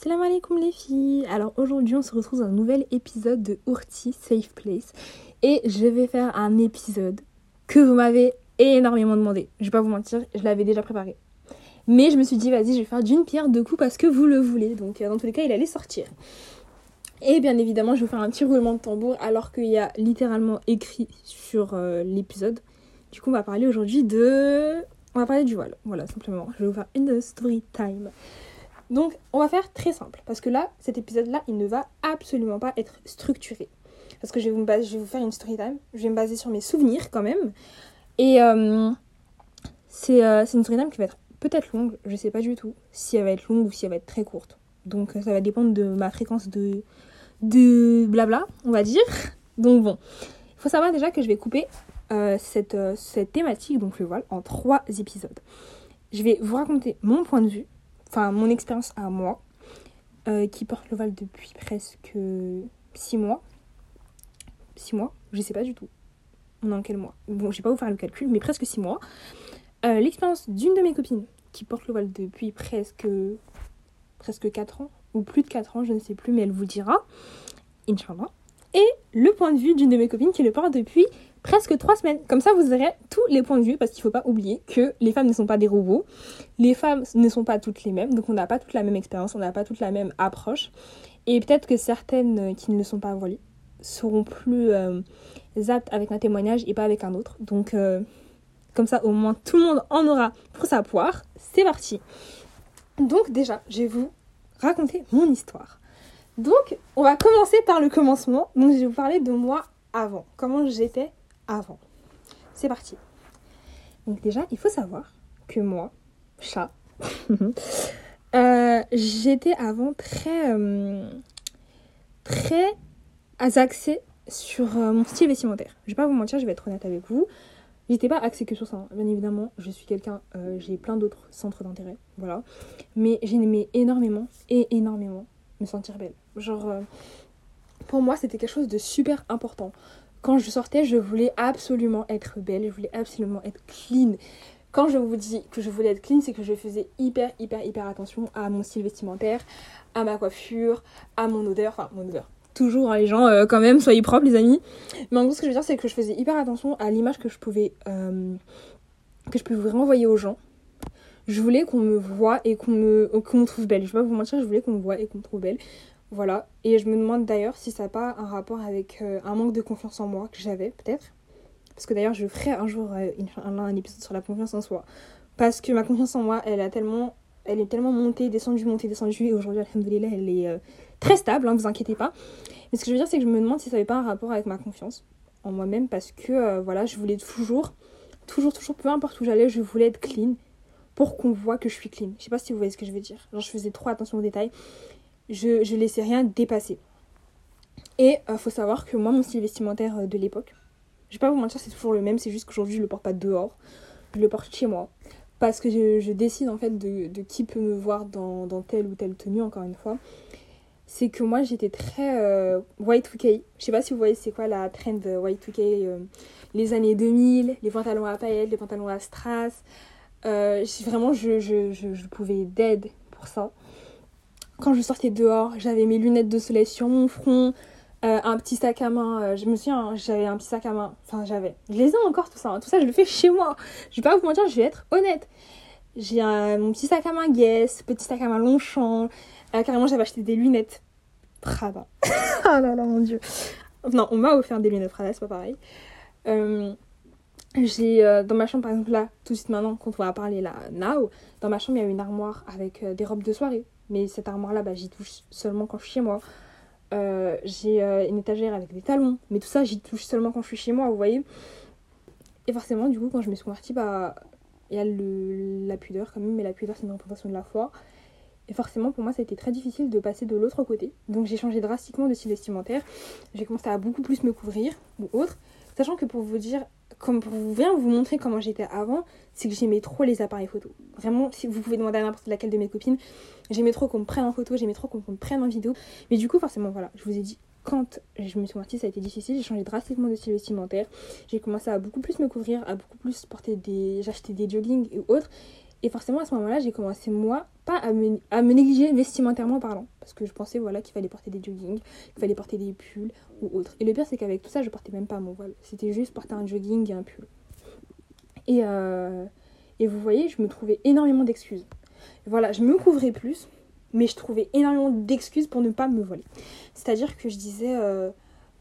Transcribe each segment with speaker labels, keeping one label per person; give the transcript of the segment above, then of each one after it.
Speaker 1: Salam alaikum les filles Alors aujourd'hui on se retrouve dans un nouvel épisode de Urti Safe Place et je vais faire un épisode que vous m'avez énormément demandé. Je vais pas vous mentir, je l'avais déjà préparé. Mais je me suis dit vas-y je vais faire d'une pierre deux coups parce que vous le voulez. Donc euh, dans tous les cas il allait sortir. Et bien évidemment je vais vous faire un petit roulement de tambour alors qu'il y a littéralement écrit sur euh, l'épisode. Du coup on va parler aujourd'hui de... On va parler du voile. Voilà simplement. Je vais vous faire une story time. Donc, on va faire très simple. Parce que là, cet épisode-là, il ne va absolument pas être structuré. Parce que je vais vous, je vais faire une story time. Je vais me baser sur mes souvenirs quand même. Et euh, c'est une story time qui va être peut-être longue. Je ne sais pas du tout si elle va être longue ou si elle va être très courte. Donc, ça va dépendre de ma fréquence de, blabla, on va dire. Donc, bon. Il faut savoir déjà que je vais couper euh, cette, euh, cette thématique, donc le voile, en trois épisodes. Je vais vous raconter mon point de vue enfin mon expérience à moi, euh, qui porte le voile depuis presque 6 mois. 6 mois Je sais pas du tout. On est en quel mois? Bon, je vais pas vous faire le calcul, mais presque 6 mois. Euh, l'expérience d'une de mes copines qui porte le voile depuis presque, presque 4 ans, ou plus de 4 ans, je ne sais plus, mais elle vous dira. Inch'Allah. Et le point de vue d'une de mes copines qui le porte depuis presque trois semaines. Comme ça, vous aurez tous les points de vue parce qu'il ne faut pas oublier que les femmes ne sont pas des robots. Les femmes ne sont pas toutes les mêmes, donc on n'a pas toute la même expérience, on n'a pas toute la même approche. Et peut-être que certaines qui ne le sont pas voilées seront plus euh, aptes avec un témoignage et pas avec un autre. Donc, euh, comme ça, au moins, tout le monde en aura pour sa poire. C'est parti. Donc, déjà, je vais vous raconter mon histoire. Donc, on va commencer par le commencement. Donc, je vais vous parler de moi avant. Comment j'étais avant. C'est parti. Donc déjà, il faut savoir que moi, chat, euh, j'étais avant très, euh, très axée sur euh, mon style vestimentaire. Je vais pas vous mentir, je vais être honnête avec vous. J'étais pas axée que sur ça, hein. bien évidemment. Je suis quelqu'un, j'ai plein d'autres centres d'intérêt, voilà. Mais j'aimais énormément, et énormément, me sentir belle. Genre, pour moi, c'était quelque chose de super important quand je sortais, je voulais absolument être belle, je voulais absolument être clean. Quand je vous dis que je voulais être clean, c'est que je faisais hyper, hyper, hyper attention à mon style vestimentaire, à ma coiffure, à mon odeur, enfin mon odeur. Toujours, hein, les gens, euh, quand même, soyez propres, les amis. Mais en gros, ce que je veux dire, c'est que je faisais hyper attention à l'image que je pouvais, euh, que je pouvais renvoyer aux gens. Je voulais qu'on me voit et qu'on me, qu'on trouve belle. Je vais pas vous mentir, je voulais qu'on me voit et qu'on me trouve belle. Voilà. Et je me demande d'ailleurs si ça n'a pas un rapport avec euh, un manque de confiance en moi que j'avais, peut-être. Parce que d'ailleurs, je ferai un jour euh, un, épisode sur la confiance en soi. Parce que ma confiance en moi, elle a tellement. Elle est tellement montée, descendue, montée, descendue. Et aujourd'hui, alhamdoulilah, elle est euh, très stable, hein, vous inquiétez pas. Mais ce que je veux dire, c'est que je me demande si ça n'avait pas un rapport avec ma confiance en moi-même. Parce que, voilà, je voulais toujours, toujours, toujours, peu importe où j'allais, je voulais être clean pour qu'on voit que je suis clean. Je sais pas si vous voyez ce que je veux dire. Genre, je faisais trop attention aux détails je, je laissais rien dépasser. Et il euh, faut savoir que moi, mon style vestimentaire euh, de l'époque, je vais pas vous mentir, c'est toujours le même, c'est juste qu'aujourd'hui je le porte pas dehors, je le porte chez moi. Parce que je, décide en fait de, de, qui peut me voir dans, dans, telle ou telle tenue, encore une fois. C'est que moi j'étais très euh, Y2K. Je sais pas si vous voyez c'est quoi la trend Y2K, les années 2000, les pantalons à paillettes, les pantalons à strass. vraiment, je, je, je, je pouvais d'aide pour ça. Quand je sortais dehors, j'avais mes lunettes de soleil sur mon front, euh, un petit sac à main. Euh, je me souviens, hein, j'avais un petit sac à main. Enfin, j'avais. Je les ai encore, tout ça. Hein. Tout ça, je le fais chez moi. Je vais pas vous mentir, je vais être honnête. J'ai mon petit sac à main Guess, petit sac à main Longchamp. Euh, carrément, j'avais acheté des lunettes Prada. oh là là, mon dieu. Non, on m'a offert des lunettes Prada, c'est pas pareil. j'ai dans ma chambre, par exemple, là, tout de suite maintenant, quand on va parler là, now, dans ma chambre, il y a une armoire avec des robes de soirée. Mais cette armoire-là, bah, j'y touche seulement quand je suis chez moi. Euh, j'ai euh, une étagère avec des talons. Mais tout ça, j'y touche seulement quand je suis chez moi, vous voyez. Et forcément, du coup, quand je me suis convertie, bah, il y a le, la pudeur quand même. Mais la pudeur, c'est une représentation de la foi. Et forcément, pour moi, ça a été très difficile de passer de l'autre côté. Donc, j'ai changé drastiquement de style vestimentaire. J'ai commencé à beaucoup plus me couvrir ou autre. Sachant que pour vous dire, comme pour bien vous montrer comment j'étais avant, c'est que j'aimais trop les appareils photo. Vraiment, si vous pouvez demander à n'importe laquelle de mes copines, j'aimais trop qu'on me prenne en photo, j'aimais trop qu'on me prenne en vidéo. Mais du coup, forcément, voilà, je vous ai dit, quand je me suis partie, ça a été difficile. J'ai changé drastiquement de style vestimentaire. J'ai commencé à beaucoup plus me couvrir, à beaucoup plus porter des. J'achetais des joggings et autres. Et forcément, à ce moment-là, j'ai commencé, moi, pas à me, négliger vestimentairement parlant. Parce que je pensais, voilà, qu'il fallait porter des joggings, qu'il fallait porter des pulls ou autre. Et le pire, c'est qu'avec tout ça, je portais même pas mon voile. C'était juste porter un jogging et un pull. Et, euh, et vous voyez, je me trouvais énormément d'excuses. Voilà, je me couvrais plus, mais je trouvais énormément d'excuses pour ne pas me voiler. C'est-à-dire que je disais, euh,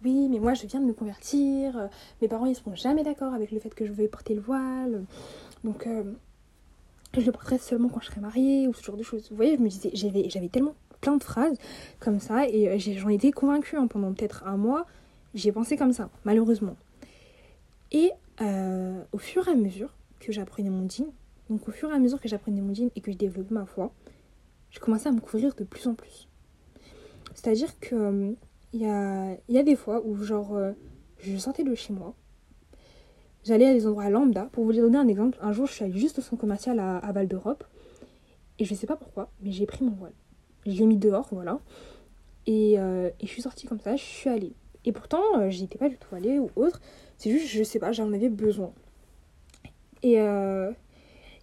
Speaker 1: oui, mais moi je viens de me convertir, euh, mes parents ils seront jamais d'accord avec le fait que je vais porter le voile, donc euh, je le porterai seulement quand je serai mariée, ou ce genre de choses. Vous voyez, je me disais, j'avais, j'avais tellement plein de phrases comme ça, et j'en étais convaincue hein, pendant peut-être un mois, j'ai pensé comme ça, malheureusement. Et au fur et à mesure que j'apprenais mon djinn, donc au fur et à mesure que j'apprenais mon djinn et que je développais ma foi, je commençais à me couvrir de plus en plus. C'est-à-dire que il y, a, y a des fois où genre euh, je sortais de chez moi, j'allais à des endroits lambda. Pour vous donner un exemple, un jour je suis allée juste au centre commercial à, Val d'Europe et je sais pas pourquoi, mais j'ai pris mon voile. Je l'ai mis dehors, voilà. Et, euh, et, je suis sortie comme ça, je suis allée. Et pourtant, euh, j'y étais pas du tout allée ou autre. C'est juste, je sais pas, j'en avais besoin. Et, euh,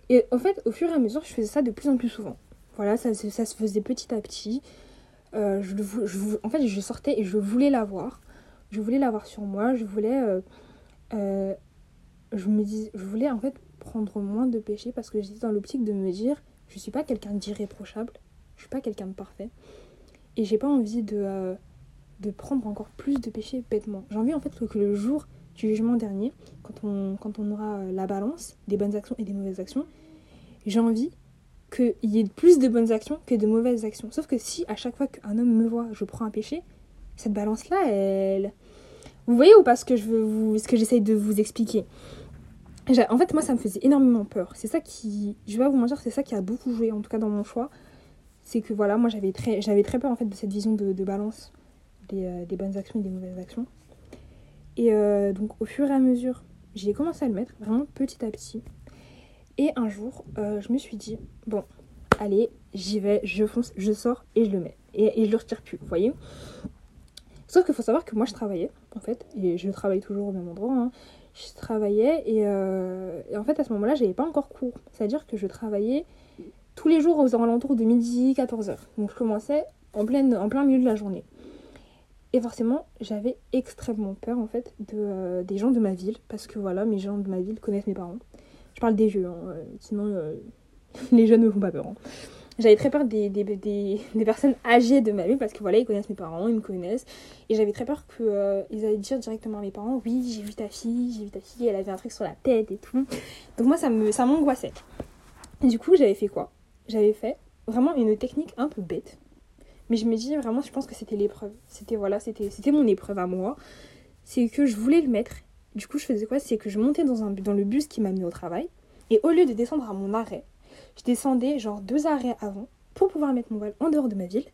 Speaker 1: et en fait, au fur et à mesure, je faisais ça de plus en plus souvent. Voilà, ça, ça se faisait petit à petit. Euh, je, je, en fait, je sortais et je voulais l'avoir. Je voulais l'avoir sur moi. Je voulais. Euh, euh, je me dis, je voulais en fait prendre moins de péchés parce que j'étais dans l'optique de me dire, je suis pas quelqu'un d'irréprochable. Je suis pas quelqu'un de parfait. Et j'ai pas envie de, de prendre encore plus de péchés bêtement. J'ai envie en fait que le jour du jugement dernier, quand on, quand on aura la balance des bonnes actions et des mauvaises actions, j'ai envie qu'il y ait plus de bonnes actions que de mauvaises actions. Sauf que si à chaque fois qu'un homme me voit, je prends un péché, cette balance-là, elle... Vous voyez ou pas ce que je veux vous, ce que j'essaye de vous expliquer? En fait, moi, ça me faisait énormément peur. C'est ça qui, je vais pas vous mentir, c'est ça qui a beaucoup joué, en tout cas dans mon choix. C'est que voilà, moi, j'avais très, j'avais très peur en fait de cette vision de, balance des, euh, des, bonnes actions et des mauvaises actions. Et euh, donc, au fur et à mesure, j'ai commencé à le mettre vraiment petit à petit. Et un jour, euh, je me suis dit, bon, allez, j'y vais, je fonce, je sors et je le mets. Et, je le retire plus, vous voyez Sauf qu'il faut savoir que moi, je travaillais, en fait, et je travaille toujours au même endroit. Hein. Je travaillais euh, et, en fait, à ce moment-là, j'avais pas encore cours. C'est-à-dire que je travaillais tous les jours aux alentours de midi, 14h. Donc je commençais en, plein milieu de la journée. Et forcément, j'avais extrêmement peur en fait de, euh, des gens de ma ville, parce que voilà, mes gens de ma ville connaissent mes parents. Je parle des vieux, hein, euh, sinon les jeunes ne font pas peur. Hein. J'avais très peur des, des, des, personnes âgées de ma vie parce que voilà, ils connaissent mes parents, ils me connaissent. Et j'avais très peur qu'ils euh, allaient dire directement à mes parents Oui, j'ai vu ta fille, j'ai vu ta fille, elle avait un truc sur la tête et tout. Donc moi, ça me ça m'angoissait. Du coup, j'avais fait quoi? J'avais fait vraiment une technique un peu bête. Mais je me dis vraiment, je pense que c'était l'épreuve. C'était voilà, c'était mon épreuve à moi. C'est que je voulais le mettre du coup, je faisais quoi? C'est que je montais dans, un, dans le bus qui m'a mis au travail. Et au lieu de descendre à mon arrêt, je descendais genre deux arrêts avant pour pouvoir mettre mon voile en dehors de ma ville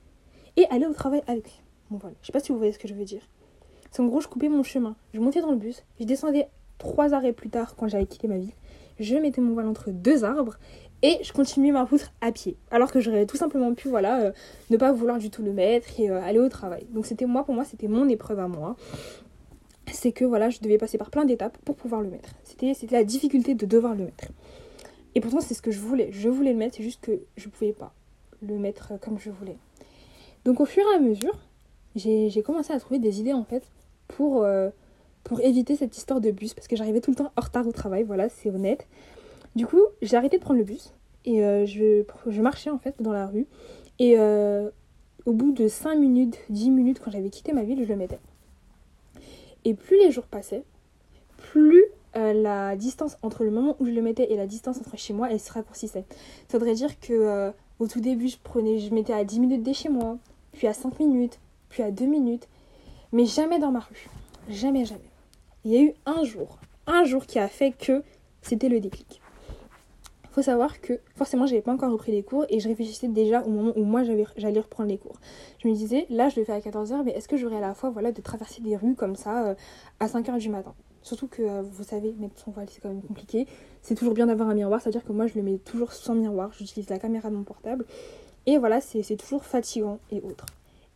Speaker 1: et aller au travail avec mon voile. Je sais pas si vous voyez ce que je veux dire. C'est en gros, je coupais mon chemin. Je montais dans le bus, je descendais trois arrêts plus tard quand j'avais quitté ma ville. Je mettais mon voile entre deux arbres et je continuais ma route à pied. Alors que j'aurais tout simplement pu, voilà, euh, ne pas vouloir du tout le mettre et euh, aller au travail. Donc c'était moi, pour moi, c'était mon épreuve à moi c'est que voilà, je devais passer par plein d'étapes pour pouvoir le mettre. C'était la difficulté de devoir le mettre. Et pourtant, c'est ce que je voulais. Je voulais le mettre, c'est juste que je ne pouvais pas le mettre comme je voulais. Donc, au fur et à mesure, j'ai, commencé à trouver des idées en fait pour, euh, pour éviter cette histoire de bus parce que j'arrivais tout le temps en retard au travail, voilà, c'est honnête. Du coup, j'ai arrêté de prendre le bus et euh, je, marchais en fait dans la rue. Et euh, au bout de 5 minutes, 10 minutes, quand j'avais quitté ma ville, je le mettais. Et plus les jours passaient, plus euh, la distance entre le moment où je le mettais et la distance entre chez moi, elle se raccourcissait. Ça voudrait dire que euh, au tout début, je prenais, je mettais à 10 minutes de chez moi, puis à 5 minutes, puis à 2 minutes, mais jamais dans ma rue. Jamais, jamais. Il y a eu un jour, un jour qui a fait que c'était le déclic faut savoir que forcément j'avais pas encore repris les cours et je réfléchissais déjà au moment où moi j'allais reprendre les cours. Je me disais là je le fais à 14h mais est-ce que j'aurais à la fois voilà de traverser des rues comme ça euh, à 5h du matin? Surtout que euh, vous savez mettre son voile c'est quand même compliqué. C'est toujours bien d'avoir un miroir, c'est-à-dire que moi je le mets toujours sans miroir, j'utilise la caméra de mon portable et voilà c'est toujours fatigant et autre.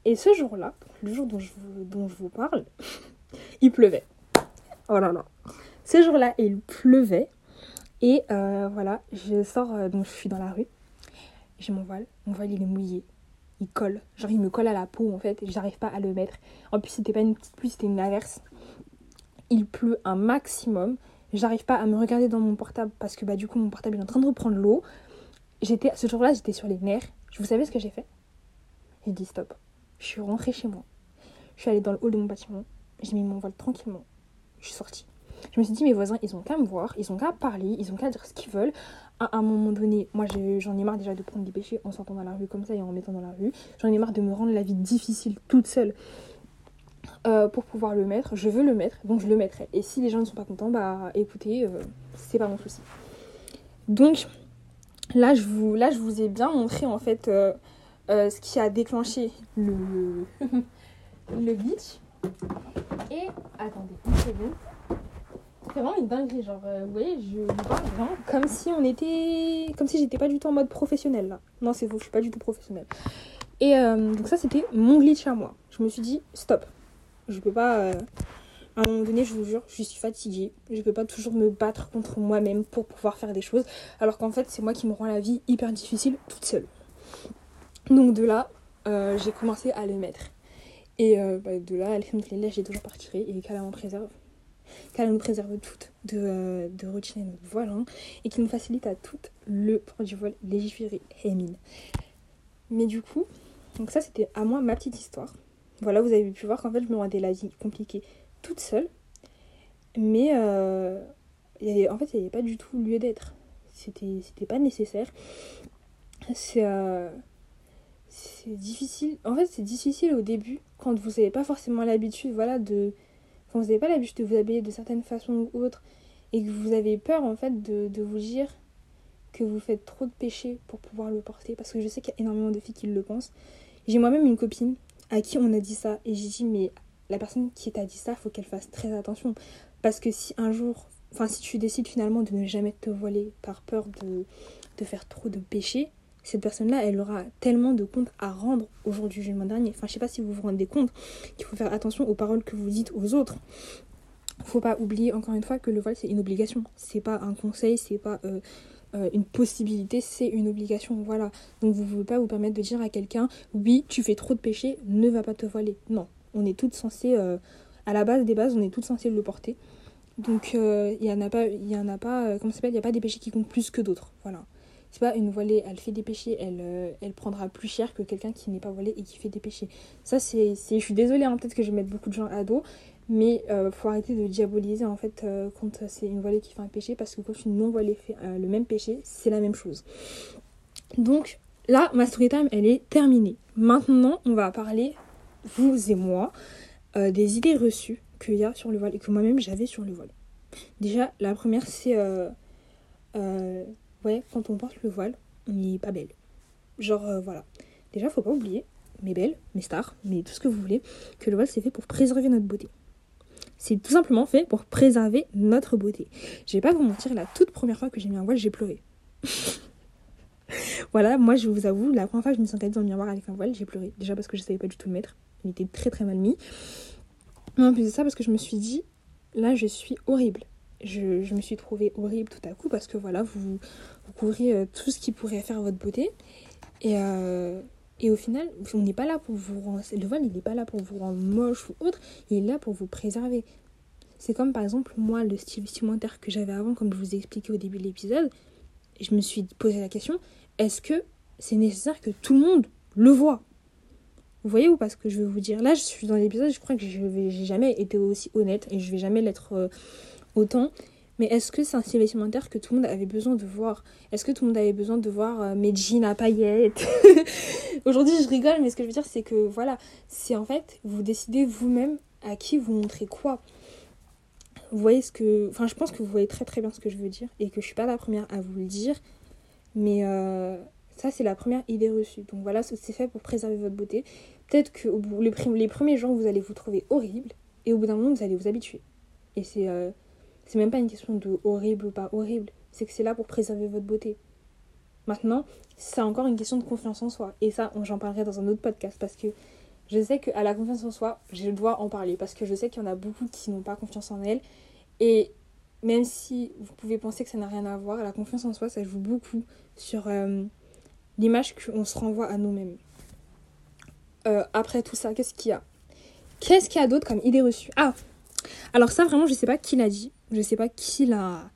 Speaker 1: Et ce jour-là, le jour dont je, dont je vous parle, il pleuvait. Oh là là. Ce jour-là, il pleuvait Et euh, voilà, je sors, euh, donc je suis dans la rue. J'ai mon voile. Mon voile, il est mouillé. Il colle. Genre, il me colle à la peau, en fait. Et j'arrive pas à le mettre. En plus, c'était pas une petite pluie, c'était une averse. Il pleut un maximum. J'arrive pas à me regarder dans mon portable parce que, bah, du coup, mon portable est en train de reprendre l'eau. J'étais, ce jour-là, j'étais sur les nerfs. Vous savez ce que j'ai fait? J'ai dit stop. Je suis rentrée chez moi. Je suis allée dans le hall de mon bâtiment. J'ai mis mon voile tranquillement. Je suis sortie. Je me suis dit, mes voisins, ils ont qu'à me voir, ils ont qu'à parler, ils ont qu'à dire ce qu'ils veulent. À un moment donné, moi j'en ai marre déjà de prendre des péchés en sortant dans la rue comme ça et en mettant dans la rue. J'en ai marre de me rendre la vie difficile toute seule euh, pour pouvoir le mettre. Je veux le mettre, donc je le mettrai. Et si les gens ne sont pas contents, bah écoutez, euh, c'est pas mon souci. Donc là je, vous, là, je vous ai bien montré en fait euh, ce qui a déclenché le, glitch. Et attendez une seconde c'est vraiment une dinguerie. Genre, vous voyez, je vous vraiment comme si on était. Comme si j'étais pas du tout en mode professionnel là. Non, c'est faux, je suis pas du tout professionnel. Et donc, ça, c'était mon glitch à moi. Je me suis dit, stop. Je peux pas. Euh, à un moment donné, je vous jure, je suis fatiguée. Je peux pas toujours me battre contre moi-même pour pouvoir faire des choses. Alors qu'en fait, c'est moi qui me rend la vie hyper difficile toute seule. Donc, de là, j'ai commencé à le mettre. Et bah, de là, là j'ai toujours pas retiré et qu'elle en préserve qu'elle nous préserve toutes de, euh, de retirer notre voile et qui nous facilite à toutes le port du voile légiféré. Mais du coup, donc ça c'était à moi ma petite histoire. Voilà, vous avez pu voir qu'en fait je me rendais la vie compliquée toute seule. Mais euh, en fait il n'y avait pas du tout lieu d'être. C'était, pas nécessaire. C'est, euh, c'est difficile. En fait c'est difficile au début quand vous n'avez pas forcément l'habitude voilà, de quand vous n'avez pas l'habitude de vous habiller de certaines façons ou autres et que vous avez peur en fait de, vous dire que vous faites trop de péché pour pouvoir le porter parce que je sais qu'il y a énormément de filles qui le pensent. J'ai moi-même une copine à qui on a dit ça et j'ai dit mais la personne qui t'a dit ça faut qu'elle fasse très attention parce que si un jour enfin si tu décides finalement de ne jamais te voiler par peur de, de faire trop de péché cette personne-là, elle aura tellement de comptes à rendre au jour du jugement dernier. Enfin, je sais pas si vous vous rendez compte qu'il faut faire attention aux paroles que vous dites aux autres. Faut pas oublier encore une fois que le voile c'est une obligation. C'est pas un conseil, c'est pas euh, euh, une possibilité, c'est une obligation. Voilà. Donc vous ne pouvez pas vous permettre de dire à quelqu'un oui, tu fais trop de péché, ne va pas te voiler. Non, on est toutes censées, euh, à la base des bases, on est toutes censées le porter. Donc il y en a pas, il y en a pas, comment s'appelle, il y a pas des péchés qui comptent plus que d'autres. Voilà c'est pas une voilée, elle fait des péchés, elle, euh, elle prendra plus cher que quelqu'un qui n'est pas voilé et qui fait des péchés. Ça, c'est. Je suis désolée, hein, peut-être que je vais mettre beaucoup de gens à dos, mais euh, faut arrêter de diaboliser en fait euh, quand c'est une voilée qui fait un péché, parce que quand une non voilée fait le même péché, c'est la même chose. Donc là, ma story time, elle est terminée. Maintenant, on va parler, vous et moi, des idées reçues qu'il y a sur le voile et que moi-même j'avais sur le voile. Déjà, la première, c'est ouais, quand on porte le voile, on n'est pas belle. Genre, euh, voilà. Déjà, faut pas oublier, mes belles, mes stars, mais tout ce que vous voulez, que le voile c'est fait pour préserver notre beauté. C'est tout simplement fait pour préserver notre beauté. Je vais pas vous mentir, la toute première fois que j'ai mis un voile, j'ai pleuré. voilà, moi je vous avoue, la première fois que je me suis regardée dans le miroir avec un voile, j'ai pleuré. Déjà parce que je savais pas du tout le mettre. Il était très très mal mis. Mais en plus de ça, parce que je me suis dit, là je suis horrible. Je, je me suis trouvée horrible tout à coup parce que voilà, vous, vous couvrez euh, tout ce qui pourrait faire votre beauté. Et, euh, et au final, on n'est pas là pour vous rendre. Le voile, il n'est pas là pour vous rendre moche ou autre. Il est là pour vous préserver. C'est comme par exemple, moi, le style vestimentaire que j'avais avant, comme je vous ai expliqué au début de l'épisode, je me suis posé la question est-ce que c'est nécessaire que tout le monde le voit? Vous voyez ou pas ce que je veux vous dire? Là, je suis dans l'épisode, je crois que je n'ai jamais été aussi honnête et je vais jamais l'être euh, autant. Mais est-ce que c'est un style vestimentaire que tout le monde avait besoin de voir? Est-ce que tout le monde avait besoin de voir euh, mes jeans à paillettes? Aujourd'hui, je rigole, mais ce que je veux dire, c'est que voilà, c'est en fait, vous décidez vous-même à qui vous montrez quoi. Vous voyez ce que. Enfin, je pense que vous voyez très très bien ce que je veux dire et que je suis pas la première à vous le dire. Mais euh, ça, c'est la première idée reçue. Donc voilà, c'est fait pour préserver votre beauté. Peut-être que les, les premiers jours, vous allez vous trouver horrible et au bout d'un moment, vous allez vous habituer. Et c'est. Euh, c'est même pas une question de horrible ou pas horrible, c'est que c'est là pour préserver votre beauté. Maintenant, c'est encore une question de confiance en soi. Et ça, j'en parlerai dans un autre podcast parce que je sais qu'à la confiance en soi, je dois en parler parce que je sais qu'il y en a beaucoup qui n'ont pas confiance en elles. Et même si vous pouvez penser que ça n'a rien à voir, la confiance en soi, ça joue beaucoup sur euh, l'image qu'on se renvoie à nous-mêmes. Euh, après tout ça, qu'est-ce qu'il y a? Qu'est-ce qu'il y a d'autre comme idée reçue? Ah Alors ça, vraiment, je sais pas qui l'a dit. Je sais pas qui l'a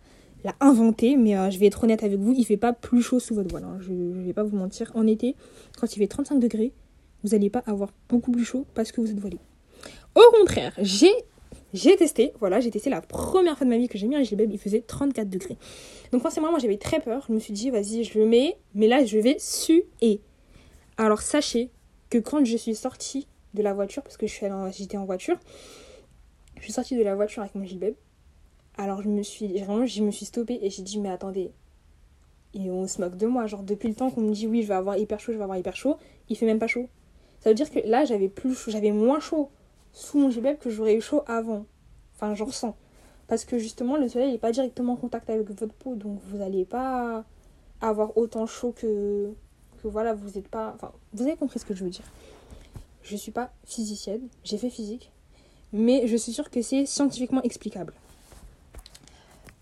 Speaker 1: inventé, mais euh, je vais être honnête avec vous, il fait pas plus chaud sous votre voile. Hein. Je, je vais pas vous mentir. En été, quand il fait 35 degrés, vous n'allez pas avoir beaucoup plus chaud parce que vous êtes voilé. Au contraire, j'ai j'ai testé, voilà, j'ai testé la première fois de ma vie que j'ai mis un gilet, il faisait 34 degrés. Donc forcément, moi j'avais très peur, je me suis dit, vas-y, je le mets, mais là je vais suer. Alors sachez que quand je suis sortie de la voiture, parce que j'étais en voiture, je suis sortie de la voiture avec mon gilet, alors je me suis, vraiment, je me suis stoppée et j'ai dit, mais attendez, et on se moque de moi, genre depuis le temps qu'on me dit, oui, je vais avoir hyper chaud, je vais avoir hyper chaud, il fait même pas chaud. Ça veut dire que là, j'avais plus j'avais moins chaud sous mon gilet que j'aurais eu chaud avant. Enfin, j'en ressens. Parce que justement, le soleil n'est pas directement en contact avec votre peau, donc vous n'allez pas avoir autant chaud que, que voilà, vous n'êtes pas. Enfin, vous avez compris ce que je veux dire. Je suis pas physicienne, j'ai fait physique, mais je suis sûre que c'est scientifiquement explicable.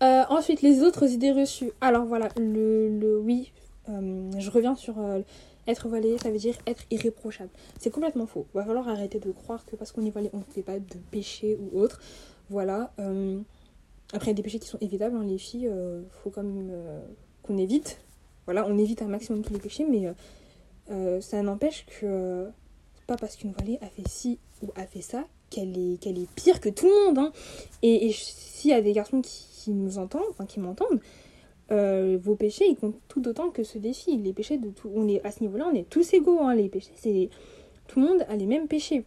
Speaker 1: Euh, ensuite, les autres idées reçues. Alors voilà, le, le oui, euh, je reviens sur euh, être voilé, ça veut dire être irréprochable. C'est complètement faux. Il va falloir arrêter de croire que parce qu'on est voilé, on ne fait pas de péché ou autre. Voilà. Après, il y a des péchés qui sont évitables. Hein, les filles, il faut euh, qu'on évite. Voilà, on évite un maximum tous les péchés, mais ça n'empêche que pas parce qu'une voilée a fait ci ou a fait ça qu'elle est, qu'elle est pire que tout le monde. Hein. Et, s'il y a des garçons qui, qui nous entendent, enfin qui m'entendent, euh, vos péchés ils comptent tout autant que ceux des filles. Les péchés de tout, on est à ce niveau-là, on est tous égaux. Hein. Les péchés, c'est tout le monde a les mêmes péchés.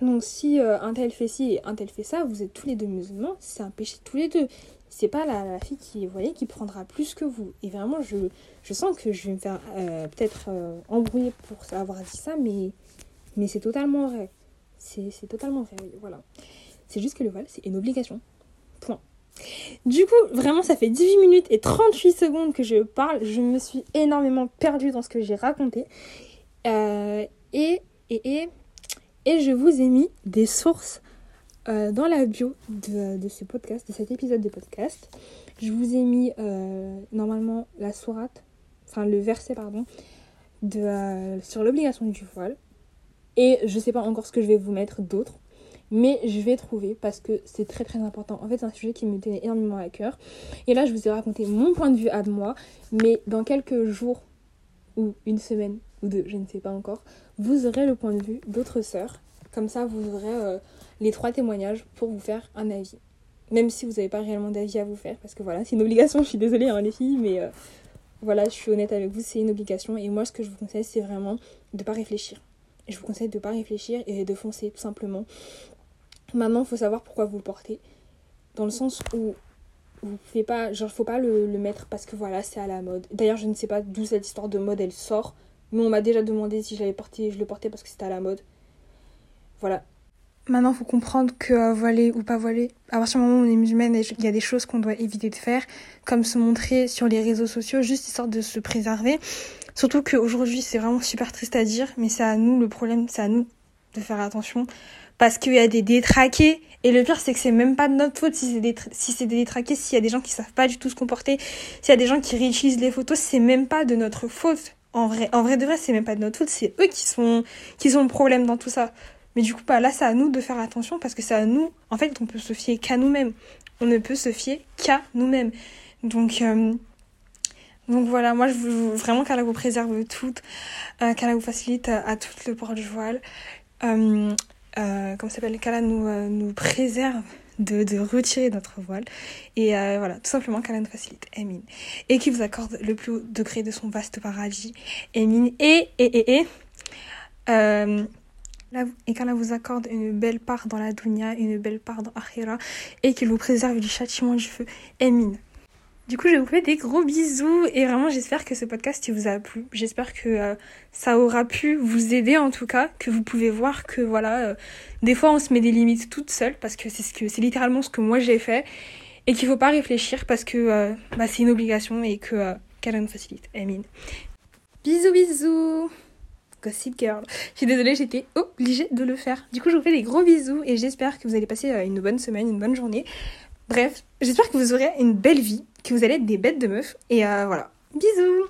Speaker 1: Donc si euh, un tel fait ci et un tel fait ça, vous êtes tous les deux musulmans, c'est un péché tous les deux. C'est pas la, fille qui, vous voyez, qui prendra plus que vous. Et vraiment, je, je sens que je vais me faire euh, peut-être embrouiller pour avoir dit ça, mais, mais c'est totalement vrai. C'est totalement vrai, voilà. C'est juste que le voile, c'est une obligation. Point. Du coup, vraiment, ça fait 18 minutes et 38 secondes que je parle. Je me suis énormément perdue dans ce que j'ai raconté. Euh, et, et, et, et, je vous ai mis des sources euh, dans la bio de, ce podcast, de cet épisode de podcast. Je vous ai mis euh, normalement la sourate, enfin le verset, pardon, sur l'obligation du voile. Et je sais pas encore ce que je vais vous mettre d'autre mais je vais trouver parce que c'est très très important. En fait, c'est un sujet qui me tenait énormément à cœur. Et là, je vous ai raconté mon point de vue à moi, mais dans quelques jours ou une semaine ou deux, je ne sais pas encore, vous aurez le point de vue d'autres sœurs. Comme ça, vous aurez euh, les trois témoignages pour vous faire un avis. Même si vous n'avez pas réellement d'avis à vous faire, parce que voilà, c'est une obligation, je suis désolée hein, les filles, mais euh, voilà, je suis honnête avec vous, c'est une obligation. Et moi, ce que je vous conseille, c'est vraiment de ne pas réfléchir. Je vous conseille de ne pas réfléchir et de foncer tout simplement. Maintenant, il faut savoir pourquoi vous le portez. Dans le sens où vous pouvez pas, genre, faut pas le, mettre parce que voilà, c'est à la mode. D'ailleurs, je ne sais pas d'où cette histoire de mode elle sort. Mais on m'a déjà demandé si j'avais porté, je le portais parce que c'était à la mode. Voilà. Maintenant, faut comprendre que euh, voiler ou pas voiler, à partir du moment où on est musulmane, il y a des choses qu'on doit éviter de faire, comme se montrer sur les réseaux sociaux, juste histoire de se préserver. Surtout qu'aujourd'hui, c'est vraiment super triste à dire, mais c'est à nous le problème, c'est à nous de faire attention parce qu'il y a des détraqués. Et le pire, c'est que c'est même pas de notre faute si c'est des, si c'est des détraqués, s'il y a des gens qui savent pas du tout se comporter, s'il y a des gens qui réutilisent les photos, c'est même pas de notre faute. En vrai, en vrai de vrai, c'est même pas de notre faute, c'est eux qui sont, qui ont le problème dans tout ça. Mais du coup, bah, là, c'est à nous de faire attention parce que c'est à nous, en fait, on peut se fier qu'à nous-mêmes. On ne peut se fier qu'à nous-mêmes. Donc, euh, donc voilà, moi je veux vraiment qu'elle vous préserve toutes, euh, vous facilite à, à, tout le port du voile. Euh, euh, comment s'appelle, qu'Allah nous, euh, nous préserve de, de, retirer notre voile. Et euh, voilà, tout simplement qu'Allah nous facilite. Amin. Et qui vous accorde le plus haut degré de son vaste paradis. Amin. Et, et, et, et. Et qu'Allah vous accorde une belle part dans la dunya, une belle part dans Akhira, et qu'il vous préserve du châtiment du feu. Amin. Du coup, je vous fais des gros bisous et vraiment j'espère que ce podcast il vous a plu. J'espère que euh, ça aura pu vous aider en tout cas, que vous pouvez voir que voilà, euh, des fois on se met des limites toute seule parce que c'est ce littéralement ce que moi j'ai fait et qu'il faut pas réfléchir parce que euh, bah, c'est une obligation et que nous facilite. Amin. Bisous bisous. Gossip Girl. Je suis désolée, j'étais obligée de le faire. Du coup, je vous fais des gros bisous et j'espère que vous allez passer une bonne semaine, une bonne journée. Bref, j'espère que vous aurez une belle vie, que vous allez être des bêtes de meufs. Et euh, voilà. Bisous